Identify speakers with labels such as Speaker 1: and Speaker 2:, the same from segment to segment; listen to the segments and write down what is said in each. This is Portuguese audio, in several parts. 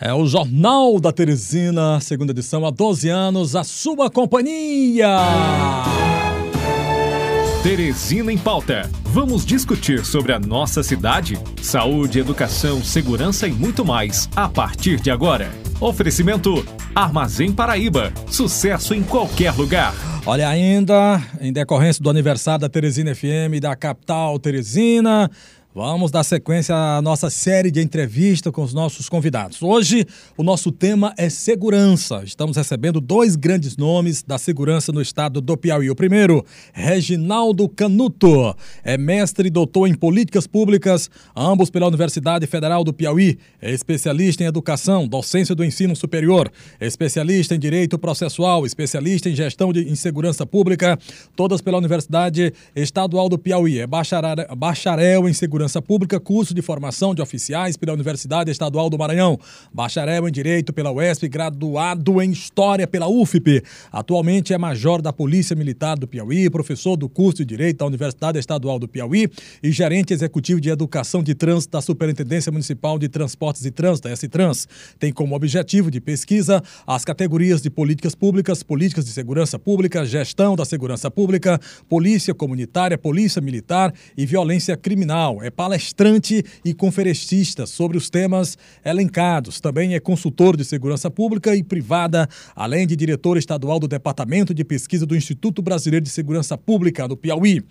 Speaker 1: É o Jornal da Teresina, segunda edição, há 12 anos, a sua companhia.
Speaker 2: Teresina em Pauta. Vamos discutir sobre a nossa cidade, saúde, educação, segurança e muito mais a partir de agora. Oferecimento Armazém Paraíba. Sucesso em qualquer lugar.
Speaker 1: Olha, ainda em decorrência do aniversário da Teresina FM da capital Teresina, Vamos dar sequência à nossa série de entrevistas com os nossos convidados. Hoje, o nosso tema é segurança. Estamos recebendo dois grandes nomes da segurança no estado do Piauí. O primeiro, Reginaldo Canuto, é mestre e doutor em políticas públicas, ambos pela Universidade Federal do Piauí. É especialista em educação, docência do ensino superior, especialista em direito processual, especialista em gestão de em segurança pública, todas pela Universidade Estadual do Piauí. É bacharel, bacharel em segurança Segurança Pública, curso de formação de oficiais pela Universidade Estadual do Maranhão, bacharel em Direito pela UESP, graduado em História pela UFP. Atualmente é major da Polícia Militar do Piauí, professor do curso de Direito da Universidade Estadual do Piauí e gerente executivo de Educação de Trânsito da Superintendência Municipal de Transportes e Trânsito, S-Trans. Tem como objetivo de pesquisa as categorias de políticas públicas, políticas de segurança pública, gestão da segurança pública, polícia comunitária, polícia militar e violência criminal. É palestrante e conferencista sobre os temas elencados. Também é consultor de segurança pública e privada, além de diretor estadual do Departamento de Pesquisa do Instituto Brasileiro de Segurança Pública, no Piauí.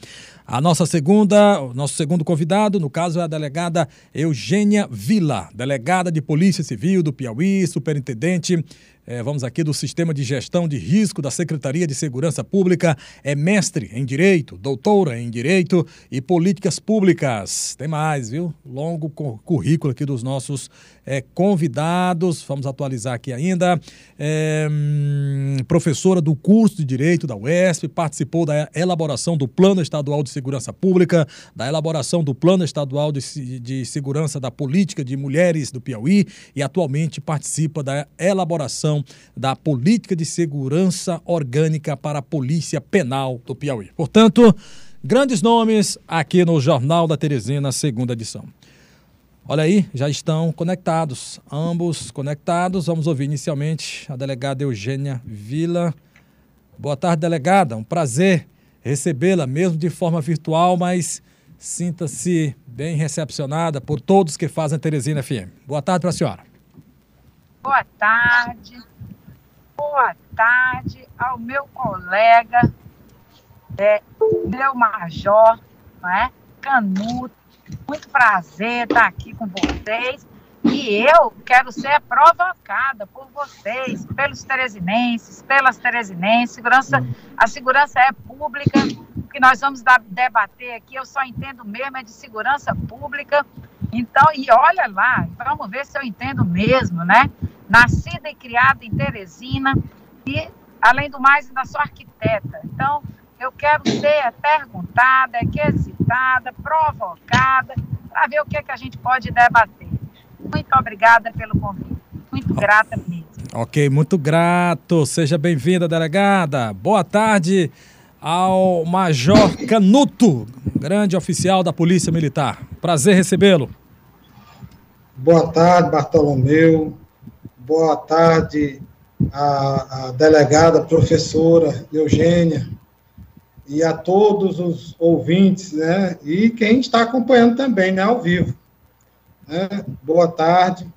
Speaker 1: A nossa segunda, o nosso segundo convidado, no caso, é a delegada Eugênia Vila, delegada de Polícia Civil do Piauí, superintendente é, vamos aqui do Sistema de Gestão de Risco da Secretaria de Segurança Pública, é mestre em Direito, doutora em Direito e Políticas Públicas. Tem mais, viu? Longo currículo aqui dos nossos é, convidados, vamos atualizar aqui ainda. É, hum, professora do curso de Direito da UESP, participou da elaboração do Plano Estadual de Segurança Pública, da elaboração do Plano Estadual de, de Segurança da Política de Mulheres do Piauí e atualmente participa da elaboração da Política de Segurança Orgânica para a Polícia Penal do Piauí. Portanto, grandes nomes aqui no Jornal da Teresina, segunda edição. Olha aí, já estão conectados, ambos conectados. Vamos ouvir inicialmente a delegada Eugênia Vila. Boa tarde, delegada. Um prazer recebê-la, mesmo de forma virtual, mas sinta-se bem recepcionada por todos que fazem Teresina FM. Boa tarde para a senhora.
Speaker 3: Boa tarde. Boa tarde ao meu colega, é, meu major, não é? Canuto muito prazer estar aqui com vocês. E eu quero ser provocada por vocês, pelos teresinenses, pelas teresinenses. Segurança, a segurança é pública. O que nós vamos debater aqui, eu só entendo mesmo é de segurança pública. Então, e olha lá, vamos ver se eu entendo mesmo, né? Nascida e criada em Teresina e, além do mais, ainda sou arquiteta. Então, eu quero ser perguntada, quesitada, provocada, para ver o que, é que a gente pode debater. Muito obrigada pelo convite. Muito grata mesmo.
Speaker 1: Ok, muito grato. Seja bem-vinda, delegada. Boa tarde ao Major Canuto, grande oficial da Polícia Militar. Prazer recebê-lo.
Speaker 4: Boa tarde, Bartolomeu. Boa tarde, a, a delegada, professora Eugênia e a todos os ouvintes, né? E quem está acompanhando também, né, ao vivo. Né? Boa tarde.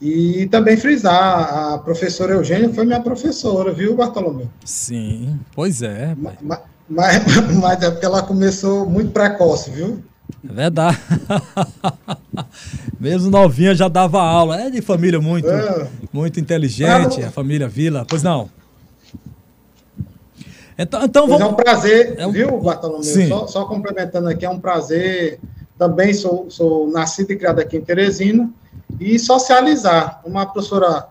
Speaker 4: E também frisar, a professora Eugênia foi minha professora, viu, Bartolomeu?
Speaker 1: Sim, pois é.
Speaker 4: Mas, mas, mas é porque ela começou muito precoce, viu?
Speaker 1: É verdade. Mesmo novinha já dava aula. É de família muito, é. muito inteligente, a família Vila. Pois não.
Speaker 4: Então, então vamos... É um prazer, é um... viu, Bartolomeu? Só, só, complementando aqui, é um prazer. Também sou, sou nascido e criado aqui em Teresina. E socializar. Como a professora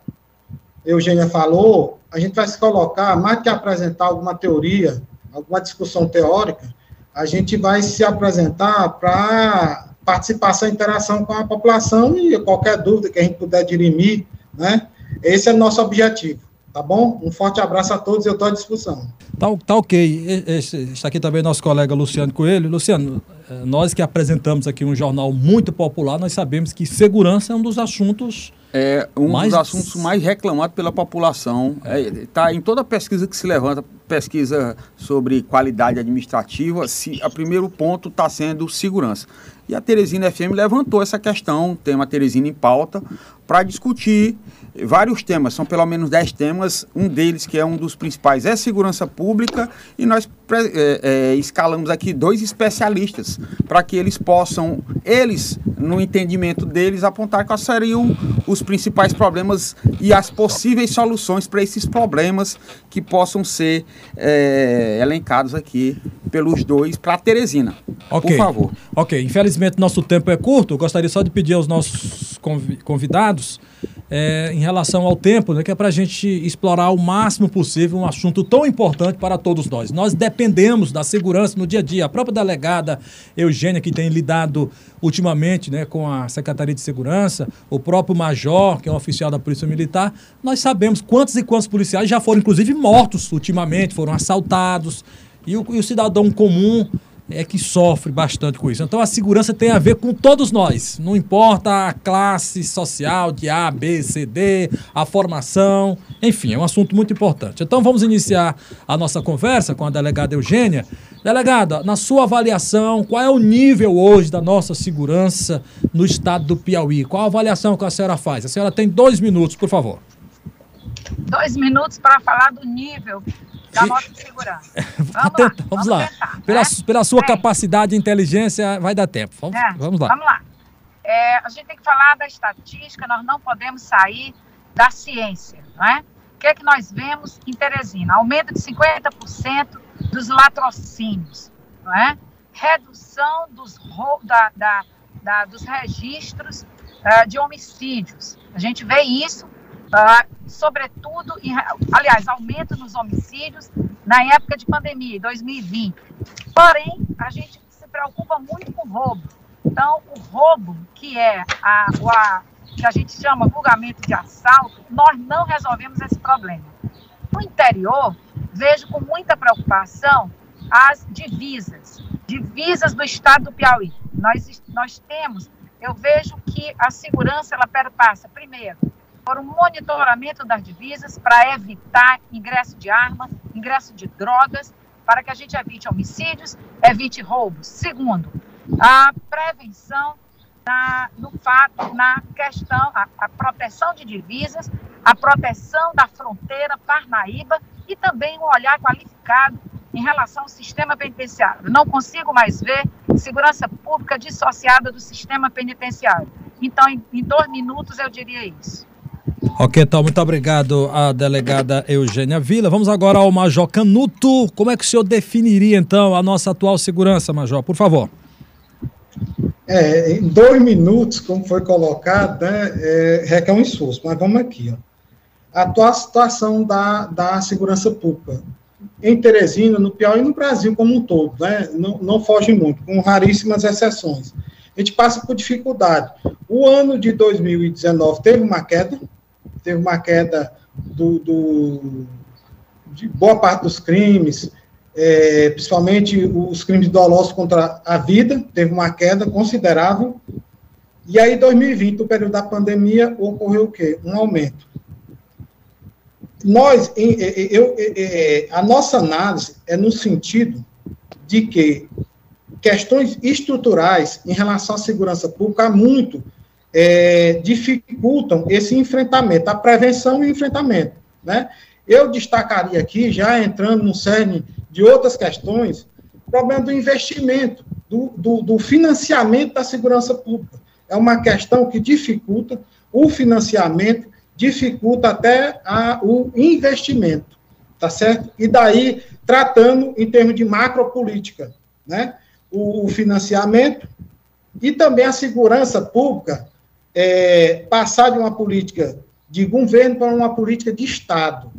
Speaker 4: Eugênia falou, a gente vai se colocar, mais que apresentar alguma teoria, alguma discussão teórica, a gente vai se apresentar para participação e interação com a população e qualquer dúvida que a gente puder dirimir, né? Esse é o nosso objetivo. Tá bom? Um forte abraço a todos, eu estou à disposição.
Speaker 1: Tá, tá ok. está aqui também nosso colega Luciano Coelho. Luciano, eh, nós que apresentamos aqui um jornal muito popular, nós sabemos que segurança é um dos assuntos
Speaker 5: É um mais... dos assuntos mais reclamados pela população. Está é, tá em toda pesquisa que se levanta, pesquisa sobre qualidade administrativa, se, a primeiro ponto está sendo segurança. E a Teresina FM levantou essa questão, tema Teresina em pauta, para discutir vários temas, são pelo menos dez temas. Um deles, que é um dos principais, é segurança pública, e nós é, é, escalamos aqui dois especialistas para que eles possam, eles, no entendimento deles, apontar quais seriam os principais problemas e as possíveis soluções para esses problemas que possam ser é, elencados aqui pelos dois para a Teresina.
Speaker 1: Okay. Por favor. Ok, infelizmente nosso tempo é curto, eu gostaria só de pedir aos nossos convidados é, em relação ao tempo, né, que é para a gente explorar o máximo possível um assunto tão importante para todos nós. Nós dependemos da segurança no dia a dia. A própria delegada Eugênia, que tem lidado ultimamente né, com a Secretaria de Segurança, o próprio Major, que é um oficial da Polícia Militar, nós sabemos quantos e quantos policiais já foram, inclusive, mortos ultimamente, foram assaltados. E o, e o cidadão comum é que sofre bastante com isso. Então a segurança tem a ver com todos nós, não importa a classe social de A, B, C, D, a formação, enfim, é um assunto muito importante. Então vamos iniciar a nossa conversa com a delegada Eugênia. Delegada, na sua avaliação, qual é o nível hoje da nossa segurança no estado do Piauí? Qual a avaliação que a senhora faz? A senhora tem dois minutos, por favor.
Speaker 3: Dois minutos para falar do nível da nossa segurança. Vamos, lá, vamos,
Speaker 1: vamos lá. Tentar, pela, né? pela sua Bem, capacidade e inteligência, vai dar tempo. Vamos, é, vamos lá.
Speaker 3: Vamos lá. É, a gente tem que falar da estatística, nós não podemos sair da ciência, não é? O que é que nós vemos em Teresina? Aumento de 50% dos latrocínios, não é? Redução dos, da, da, da, dos registros uh, de homicídios. A gente vê isso Sobretudo, em, aliás, aumento nos homicídios na época de pandemia, 2020. Porém, a gente se preocupa muito com roubo. Então, o roubo, que é a, a, que a gente chama vulgamento de assalto, nós não resolvemos esse problema. No interior, vejo com muita preocupação as divisas, divisas do estado do Piauí. Nós, nós temos, eu vejo que a segurança ela perpassa, primeiro, por um monitoramento das divisas para evitar ingresso de arma, ingresso de drogas, para que a gente evite homicídios, evite roubos. Segundo, a prevenção na, no fato, na questão, a, a, proteção de divisas, a proteção da fronteira Parnaíba e também um olhar qualificado em relação ao sistema penitenciário. Não consigo mais ver segurança pública dissociada do sistema penitenciário. Então, em, em dois minutos, eu diria isso.
Speaker 1: Ok, então, muito obrigado à delegada Eugênia Vila. Vamos agora ao Major Canuto. Como é que o senhor definiria, então, a nossa atual segurança, Major? Por favor.
Speaker 4: É, em dois minutos, como foi colocado, né, é, requer um esforço, mas vamos aqui. Ó. A atual situação da, da segurança pública em Teresina, no Piauí e no Brasil como um todo, né, não, não foge muito, com raríssimas exceções. A gente passa por dificuldade. O ano de 2019 teve uma queda, teve uma queda do, do de boa parte dos crimes, é, principalmente os crimes dolosos contra a vida, teve uma queda considerável. E aí, 2020, no período da pandemia, ocorreu o quê? Um aumento. Nós, eu, eu, a nossa análise é no sentido de que questões estruturais em relação à segurança pública há muito é, dificultam esse enfrentamento, a prevenção e o enfrentamento. Né? Eu destacaria aqui, já entrando no cerne de outras questões, o problema do investimento, do, do, do financiamento da segurança pública. É uma questão que dificulta o financiamento, dificulta até a, o investimento, tá certo? E daí, tratando em termos de macropolítica, né? O, o financiamento e também a segurança pública, é, passar de uma política de governo para uma política de Estado,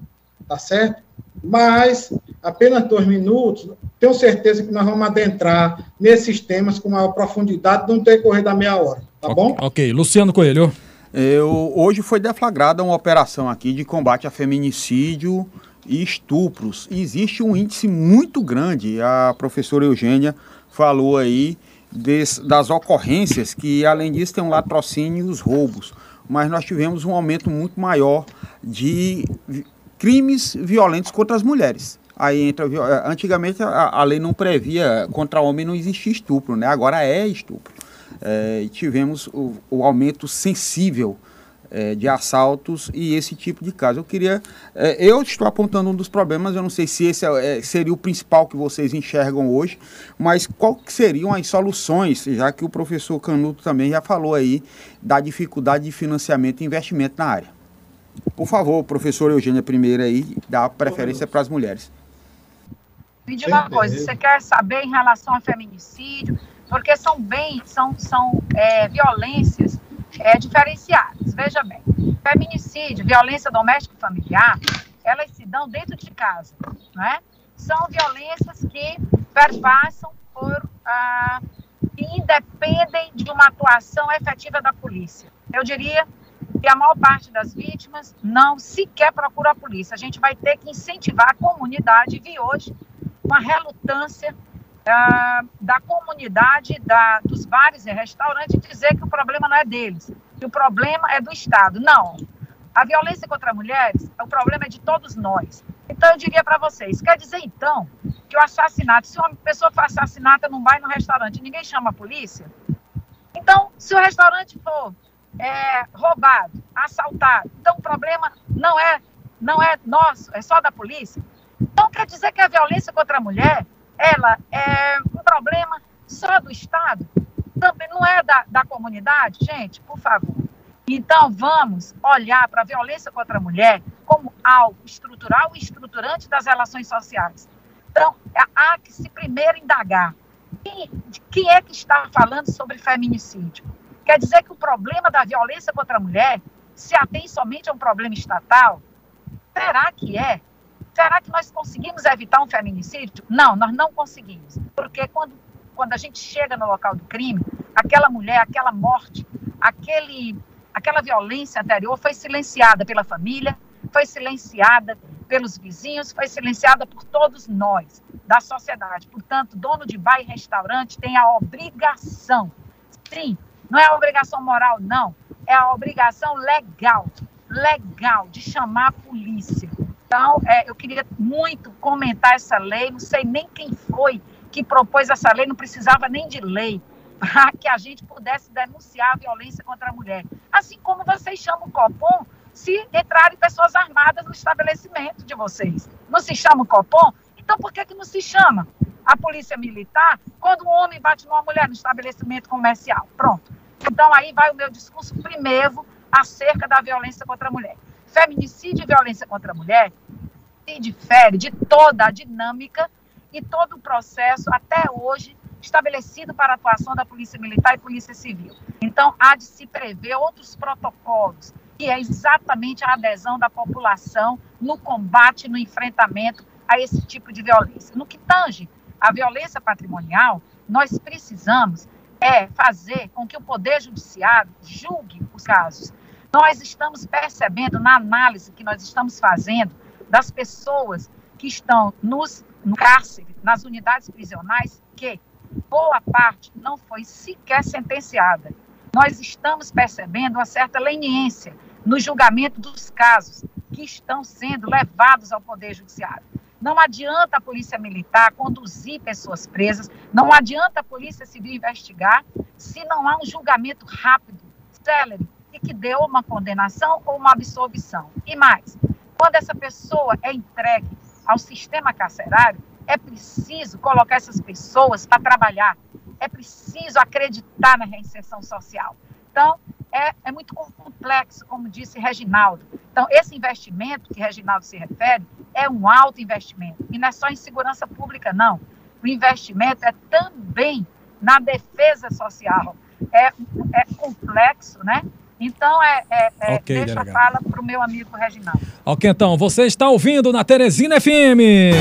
Speaker 4: tá certo? Mas, apenas dois minutos, tenho certeza que nós vamos adentrar nesses temas com maior profundidade no decorrer da meia hora, tá bom?
Speaker 1: Ok, Luciano Coelho.
Speaker 5: Eu, hoje foi deflagrada uma operação aqui de combate a feminicídio e estupros. E existe um índice muito grande, a professora Eugênia falou aí, das ocorrências, que além disso tem um latrocínio e os roubos. mas nós tivemos um aumento muito maior de crimes violentos contra as mulheres. Aí entra. Antigamente a, a lei não previa contra homem não existia estupro, né? Agora é estupro. É, tivemos o, o, aumento sensível é, de assaltos e esse tipo de caso. Eu queria. É, eu estou apontando um dos problemas, eu não sei se esse é, é seria o principal que vocês enxergam hoje, mas qual seriam as soluções, já que o professor Canuto também já falou aí da dificuldade de financiamento e investimento na área. Por favor, professor Eugênia, primeiro aí, dá preferência para as mulheres.
Speaker 3: Me diga uma coisa, você quer saber em relação ao feminicídio, porque são bem, são, são é, violências é, diferenciadas. Veja bem, feminicídio, violência doméstica e familiar, elas se dão dentro de casa, né? São violências que perpassam por ah, independem de uma atuação efetiva da polícia. Eu diria que a maior parte das vítimas não sequer procura a polícia. A gente vai ter que incentivar a comunidade, vi hoje uma relutância uh, da comunidade, da, dos bares e restaurantes, dizer que o problema não é deles, que o problema é do Estado. Não. A violência contra mulheres, o problema é de todos nós. Então, eu diria para vocês: quer dizer, então, que o assassinato, se uma pessoa for assassinada num bar e num restaurante, ninguém chama a polícia? Então, se o restaurante for é, roubado, assaltado, então o problema não é, não é nosso, é só da polícia? Então, quer dizer que a violência contra a mulher, ela é um problema só do Estado? Também não é da, da comunidade? Gente, por favor. Então, vamos olhar para a violência contra a mulher como algo estrutural e estruturante das relações sociais. Então, há que se primeiro indagar quem, quem é que está falando sobre feminicídio. Quer dizer que o problema da violência contra a mulher se atém somente a um problema estatal? Será que é? Será que nós conseguimos evitar um feminicídio? Não, nós não conseguimos. Porque quando, quando a gente chega no local do crime, aquela mulher, aquela morte, aquele, aquela violência anterior foi silenciada pela família, foi silenciada pelos vizinhos, foi silenciada por todos nós da sociedade. Portanto, dono de bar e restaurante tem a obrigação, sim, não é a obrigação moral, não, é a obrigação legal, legal de chamar a polícia então, é, eu queria muito comentar essa lei, não sei nem quem foi que propôs essa lei, não precisava nem de lei, para que a gente pudesse denunciar a violência contra a mulher. Assim como vocês chamam o Copom se entrarem pessoas armadas no estabelecimento de vocês. Não se chama o Copom? Então, por que, que não se chama a polícia militar quando um homem bate numa mulher no estabelecimento comercial? Pronto. Então, aí vai o meu discurso primeiro acerca da violência contra a mulher feminicídio e violência contra a mulher se difere de toda a dinâmica e todo o processo até hoje estabelecido para a atuação da Polícia Militar e Polícia Civil. Então, há de se prever outros protocolos, que é exatamente a adesão da população no combate, no enfrentamento a esse tipo de violência. No que tange a violência patrimonial, nós precisamos é fazer com que o Poder Judiciário julgue os casos nós estamos percebendo na análise que nós estamos fazendo das pessoas que estão nos, no cárcere, nas unidades prisionais, que boa parte não foi sequer sentenciada. Nós estamos percebendo uma certa leniência no julgamento dos casos que estão sendo levados ao Poder Judiciário. Não adianta a Polícia Militar conduzir pessoas presas, não adianta a Polícia Civil investigar se não há um julgamento rápido, célere, que deu uma condenação ou uma absolvição. E mais, quando essa pessoa é entregue ao sistema carcerário, é preciso colocar essas pessoas para trabalhar, é preciso acreditar na reinserção social. Então, é, é muito complexo, como disse Reginaldo. Então, esse investimento que Reginaldo se refere é um alto investimento. E não é só em segurança pública, não. O investimento é também na defesa social. É, é complexo, né? Então, é, é, é okay, deixa delegado. a fala para o meu amigo Reginaldo.
Speaker 1: Ok, então, você está ouvindo na Teresina FM.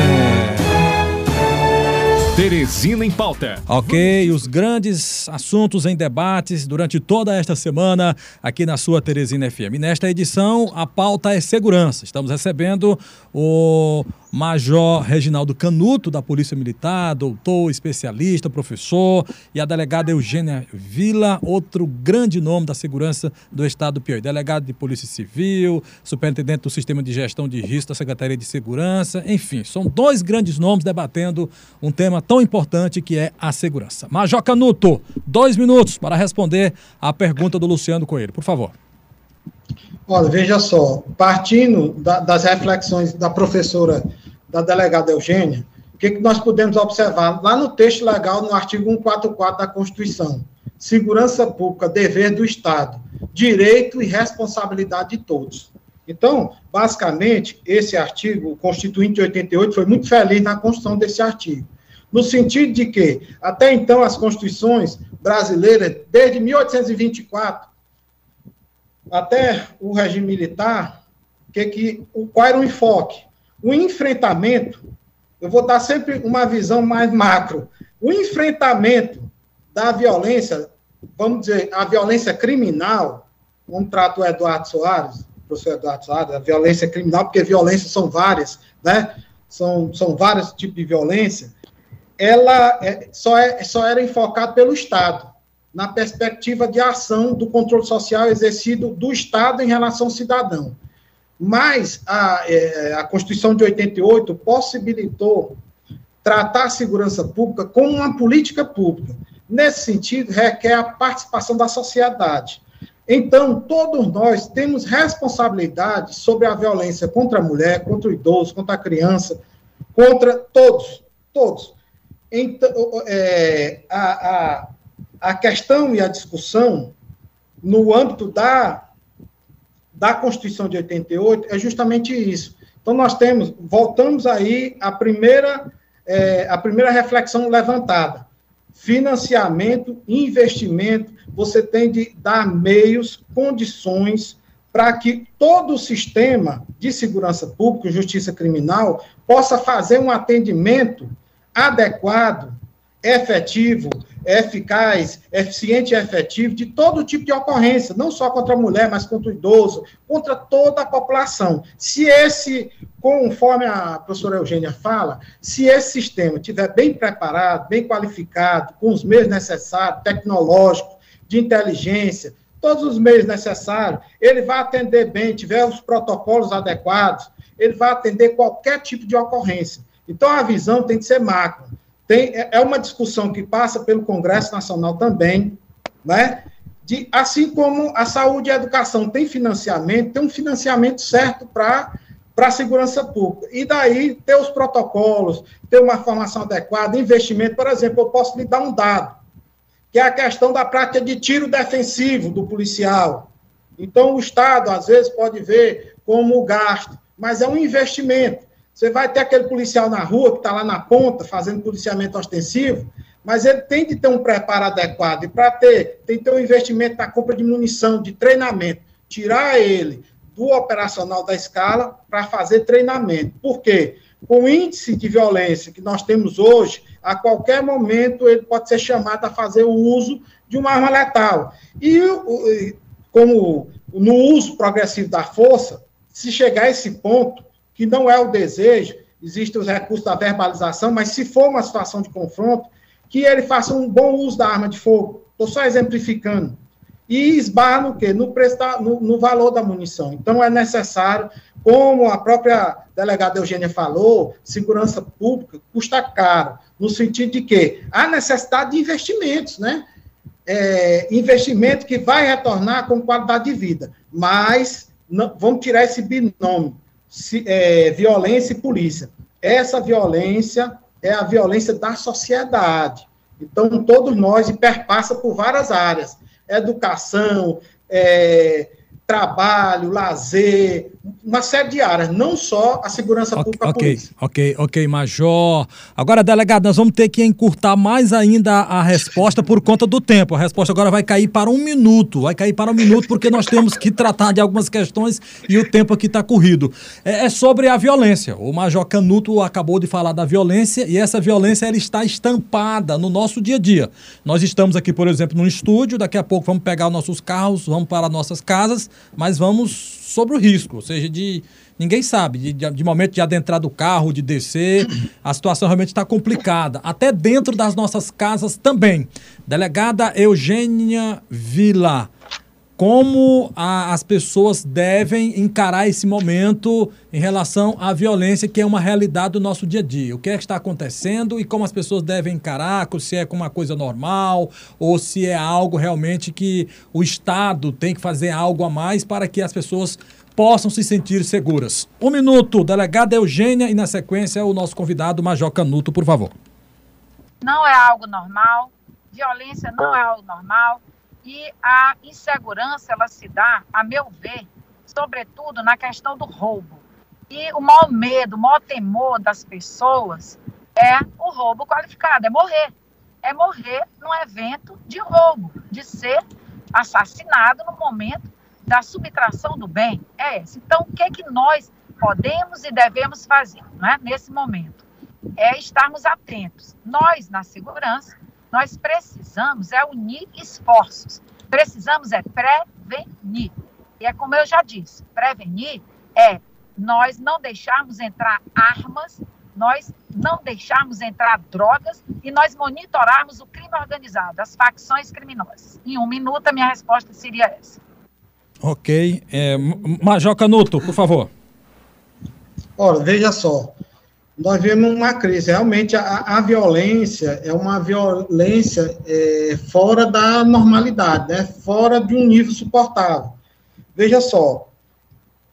Speaker 2: Teresina em pauta.
Speaker 1: Ok, os grandes assuntos em debates durante toda esta semana aqui na sua Teresina FM. nesta edição, a pauta é segurança. Estamos recebendo o Major Reginaldo Canuto, da Polícia Militar, doutor, especialista, professor, e a delegada Eugênia Vila, outro grande nome da segurança do Estado do Piauí. Delegado de Polícia Civil, superintendente do Sistema de Gestão de Risco da Secretaria de Segurança, enfim, são dois grandes nomes debatendo um tema tão importante que é a segurança. Major Canuto, dois minutos para responder à pergunta do Luciano Coelho, por favor.
Speaker 4: Olha, veja só, partindo da, das reflexões da professora, da delegada Eugênia, o que, que nós podemos observar lá no texto legal, no artigo 144 da Constituição? Segurança pública, dever do Estado, direito e responsabilidade de todos. Então, basicamente, esse artigo, o Constituinte de 88, foi muito feliz na construção desse artigo. No sentido de que, até então, as constituições brasileiras, desde 1824, até o regime militar, que, que, qual era o enfoque? O enfrentamento, eu vou dar sempre uma visão mais macro. O enfrentamento da violência, vamos dizer, a violência criminal, como trata o Eduardo Soares, o professor Eduardo Soares, a violência criminal, porque violências são várias, né? São, são vários tipos de violência. Ela é, só, é, só era enfocada pelo Estado na perspectiva de ação do controle social exercido do Estado em relação ao cidadão. Mas a, é, a Constituição de 88 possibilitou tratar a segurança pública como uma política pública. Nesse sentido, requer a participação da sociedade. Então, todos nós temos responsabilidade sobre a violência contra a mulher, contra o idoso, contra a criança, contra todos, todos. Então, é, a, a, a questão e a discussão no âmbito da, da Constituição de 88 é justamente isso. Então, nós temos, voltamos aí à primeira, é, a primeira reflexão levantada. Financiamento, investimento, você tem de dar meios, condições para que todo o sistema de segurança pública, justiça criminal, possa fazer um atendimento adequado, efetivo, eficaz, eficiente e efetivo de todo tipo de ocorrência, não só contra a mulher, mas contra o idoso, contra toda a população. Se esse, conforme a professora Eugênia fala, se esse sistema estiver bem preparado, bem qualificado, com os meios necessários, tecnológicos, de inteligência, todos os meios necessários, ele vai atender bem, tiver os protocolos adequados, ele vai atender qualquer tipo de ocorrência. Então, a visão tem que ser macro tem, é, é uma discussão que passa pelo Congresso Nacional também, né? De, assim como a saúde e a educação tem financiamento, tem um financiamento certo para para a segurança pública. E daí ter os protocolos, ter uma formação adequada, investimento, por exemplo, eu posso lhe dar um dado, que é a questão da prática de tiro defensivo do policial. Então, o Estado, às vezes, pode ver como gasto, mas é um investimento. Você vai ter aquele policial na rua que está lá na ponta fazendo policiamento ostensivo, mas ele tem de ter um preparo adequado. E para ter, tem que ter um investimento na compra de munição, de treinamento. Tirar ele do operacional da escala para fazer treinamento. Por quê? Com o índice de violência que nós temos hoje, a qualquer momento ele pode ser chamado a fazer o uso de uma arma letal. E como no uso progressivo da força, se chegar a esse ponto, que não é o desejo, existem os recursos da verbalização, mas se for uma situação de confronto, que ele faça um bom uso da arma de fogo. Estou só exemplificando. E esbarra no quê? No, da, no, no valor da munição. Então, é necessário, como a própria delegada Eugênia falou, segurança pública custa caro, no sentido de que há necessidade de investimentos, né? É, investimento que vai retornar com qualidade de vida, mas não, vamos tirar esse binômio é, violência e polícia. Essa violência é a violência da sociedade. Então, todos nós, e perpassa por várias áreas: educação, é, trabalho, lazer, uma série de áreas, não só a segurança pública.
Speaker 1: Ok, ok, ok, Major. Agora, delegado, nós vamos ter que encurtar mais ainda a resposta por conta do tempo. A resposta agora vai cair para um minuto, vai cair para um minuto porque nós temos que tratar de algumas questões e o tempo aqui está corrido. É, é, sobre a violência. O Major Canuto acabou de falar da violência e essa violência ela está estampada no nosso dia a dia. Nós estamos aqui, por exemplo, num estúdio, daqui a pouco vamos pegar nossos carros, vamos para nossas casas, mas vamos sobre o risco, ou seja, de ninguém sabe, de, de, momento de adentrar do carro, de descer, a situação realmente está complicada, até dentro das nossas casas também. Delegada Eugênia Vila, como a, as pessoas devem encarar esse momento em relação à violência, que é uma realidade do nosso dia a dia. O que é que está acontecendo e como as pessoas devem encarar, se é uma coisa normal ou se é algo realmente que o Estado tem que fazer algo a mais para que as pessoas possam se sentir seguras. Um minuto, delegada Eugênia, e na sequência o nosso convidado, Major Canuto, por favor.
Speaker 3: Não é algo normal, violência não é algo normal e a insegurança, ela se dá, a meu ver, sobretudo na questão do roubo. E o maior medo, o maior temor das pessoas é o roubo qualificado, é morrer. É morrer num evento de roubo, de ser assassinado no momento da subtração do bem. É esse. Então, o que é que nós podemos e devemos fazer né, nesse momento? É estarmos atentos. Nós, na segurança, nós precisamos é unir esforços. Precisamos é prevenir. E é como eu já disse, prevenir é nós não deixarmos entrar armas, nós não deixarmos entrar drogas e nós monitorarmos o crime organizado, as facções criminosas. Em um minuto, a minha resposta seria essa.
Speaker 1: Ok. É, Major Canuto, por favor.
Speaker 4: Ora, veja só nós vemos uma crise. Realmente, a, a violência é uma violência é, fora da normalidade, né? fora de um nível suportável. Veja só,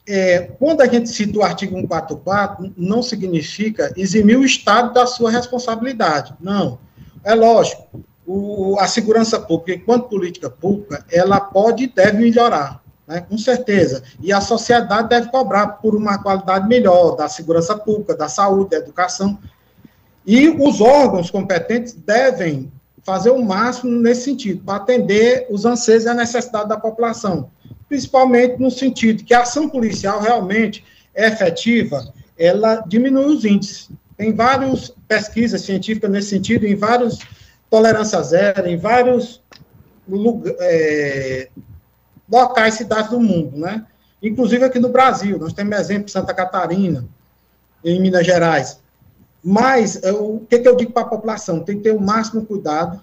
Speaker 4: é, quando a gente cita o artigo 144, não significa eximir o Estado da sua responsabilidade. Não. É lógico, o, a segurança pública, enquanto política pública, ela pode e deve melhorar né, com certeza. E a sociedade deve cobrar por uma qualidade melhor da segurança pública, da saúde, da educação. E os órgãos competentes devem fazer o máximo nesse sentido, para atender os anseios e a necessidade da população, principalmente no sentido que a ação policial realmente é efetiva, ela diminui os índices. Tem várias pesquisas científicas nesse sentido, em vários tolerância zero, em vários é, locais, cidades do mundo, né? Inclusive aqui no Brasil, nós temos exemplo Santa Catarina, em Minas Gerais. Mas é, o que, que eu digo para a população? Tem que ter o máximo cuidado,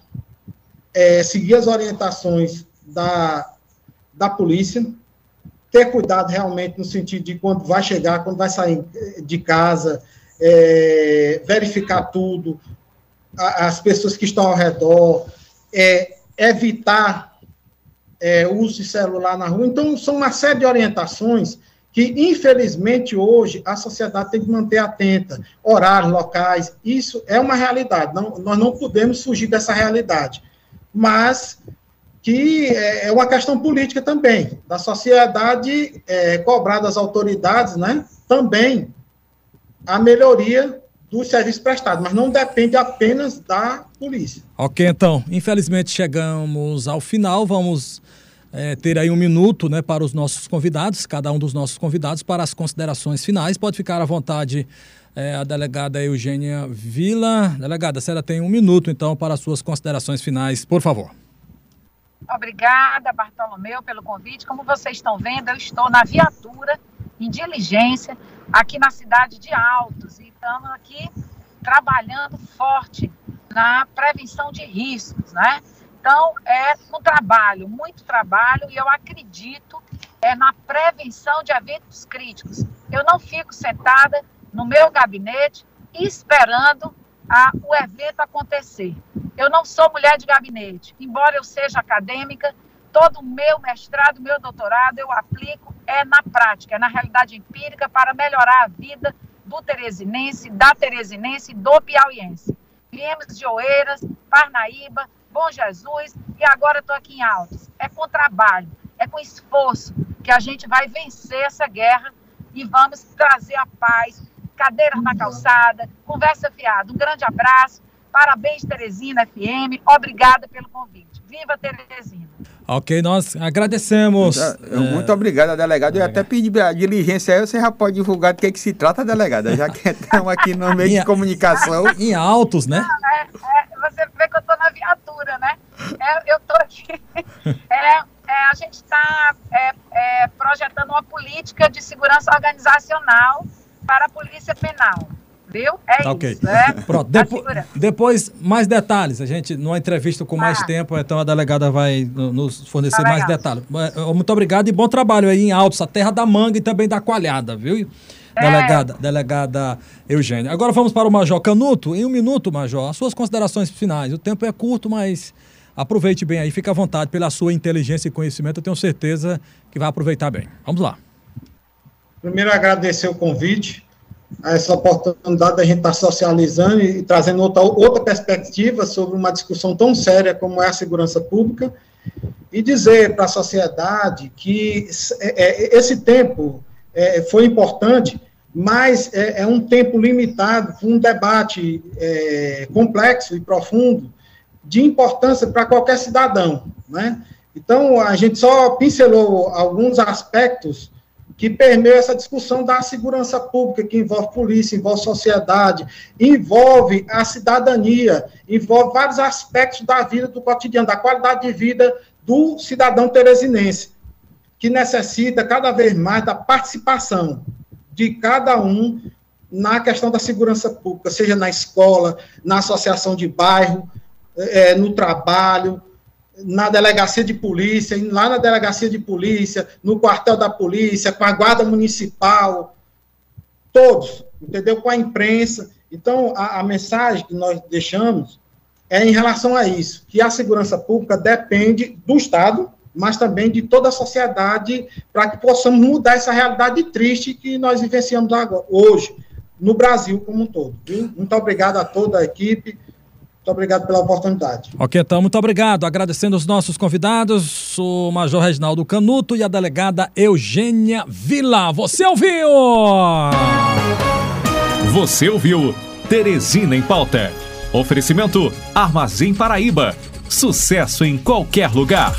Speaker 4: é, seguir as orientações da, da polícia, ter cuidado realmente no sentido de quando vai chegar, quando vai sair de casa, é, verificar tudo, as pessoas que estão ao redor, é, evitar é, uso de celular na rua. Então, são uma série de orientações que, infelizmente, hoje a sociedade tem que manter atenta. Horários, locais, isso é uma realidade. Não, nós não podemos fugir dessa realidade. Mas que é, é uma questão política também, da sociedade é, cobrar das autoridades, né, também a melhoria dos serviços prestados, mas não depende apenas da polícia.
Speaker 1: Ok, então, infelizmente chegamos ao final, vamos é, ter aí um minuto né, para os nossos convidados, cada um dos nossos convidados, para as considerações finais. Pode ficar à vontade é, a delegada Eugênia Vila. Delegada, a senhora tem um minuto, então, para as suas considerações finais, por favor.
Speaker 3: Obrigada, Bartolomeu, pelo convite. Como vocês estão vendo, eu estou na viatura, em diligência, aqui na cidade de Altos. E estamos aqui trabalhando forte na prevenção de riscos, né? Então, é um trabalho, muito trabalho, e eu acredito é na prevenção de eventos críticos. Eu não fico sentada no meu gabinete esperando a, o evento acontecer. Eu não sou mulher de gabinete, embora eu seja acadêmica, todo o meu mestrado, meu doutorado, eu aplico é na prática, é na realidade empírica para melhorar a vida do teresinense, da teresinense do piauiense. Viemos de Oeiras, Parnaíba, Bom Jesus, e agora estou aqui em Altos. É com trabalho, é com esforço que a gente vai vencer essa guerra e vamos trazer a paz, cadeiras na calçada, conversa fiada. Um grande abraço, parabéns Teresina FM, obrigada pelo convite. Viva Teresina!
Speaker 1: Ok, nós agradecemos.
Speaker 5: Muito, é, muito obrigado, delegado. Eu até pedi a diligência aí, você já pode divulgar do que, é que se trata, delegada, já que estamos aqui no meio de comunicação.
Speaker 1: Em altos, né?
Speaker 3: é, é, você vê que eu estou na viatura, né? É, eu estou aqui. É, é, a gente está é, é, projetando uma política de segurança organizacional para a Polícia Penal. Viu? É tá
Speaker 1: isso. É Pronto. Depo depois, mais detalhes. A gente, numa entrevista com mais ah. tempo, então a delegada vai nos fornecer tá mais detalhes. Muito obrigado e bom trabalho aí em Altos, a terra da manga e também da coalhada, viu? É. Delegada, delegada Eugênia. Agora vamos para o Major Canuto. Em um minuto, Major, as suas considerações finais. O tempo é curto, mas aproveite bem aí, fique à vontade pela sua inteligência e conhecimento. Eu tenho certeza que vai aproveitar bem. Vamos lá.
Speaker 4: Primeiro, agradecer o convite essa oportunidade da gente estar socializando e trazendo outra, outra perspectiva sobre uma discussão tão séria como é a segurança pública e dizer para a sociedade que é, é, esse tempo é, foi importante, mas é, é um tempo limitado para um debate é, complexo e profundo de importância para qualquer cidadão, né? Então, a gente só pincelou alguns aspectos que permeia essa discussão da segurança pública, que envolve polícia, envolve sociedade, envolve a cidadania, envolve vários aspectos da vida do cotidiano, da qualidade de vida do cidadão teresinense, que necessita cada vez mais da participação de cada um na questão da segurança pública, seja na escola, na associação de bairro, é, no trabalho, na delegacia de polícia, lá na delegacia de polícia, no quartel da polícia, com a guarda municipal, todos, entendeu? Com a imprensa. Então, a, a mensagem que nós deixamos é em relação a isso, que a segurança pública depende do Estado, mas também de toda a sociedade, para que possamos mudar essa realidade triste que nós vivenciamos agora, hoje, no Brasil como um todo. Viu? Muito obrigado a toda a equipe. Muito obrigado pela oportunidade.
Speaker 1: Ok, então, muito obrigado. Agradecendo os nossos convidados, o Major Reginaldo Canuto e a delegada Eugênia Vila. Você ouviu?
Speaker 2: Você ouviu Teresina em Pauta. Oferecimento Armazém Paraíba. Sucesso em qualquer lugar.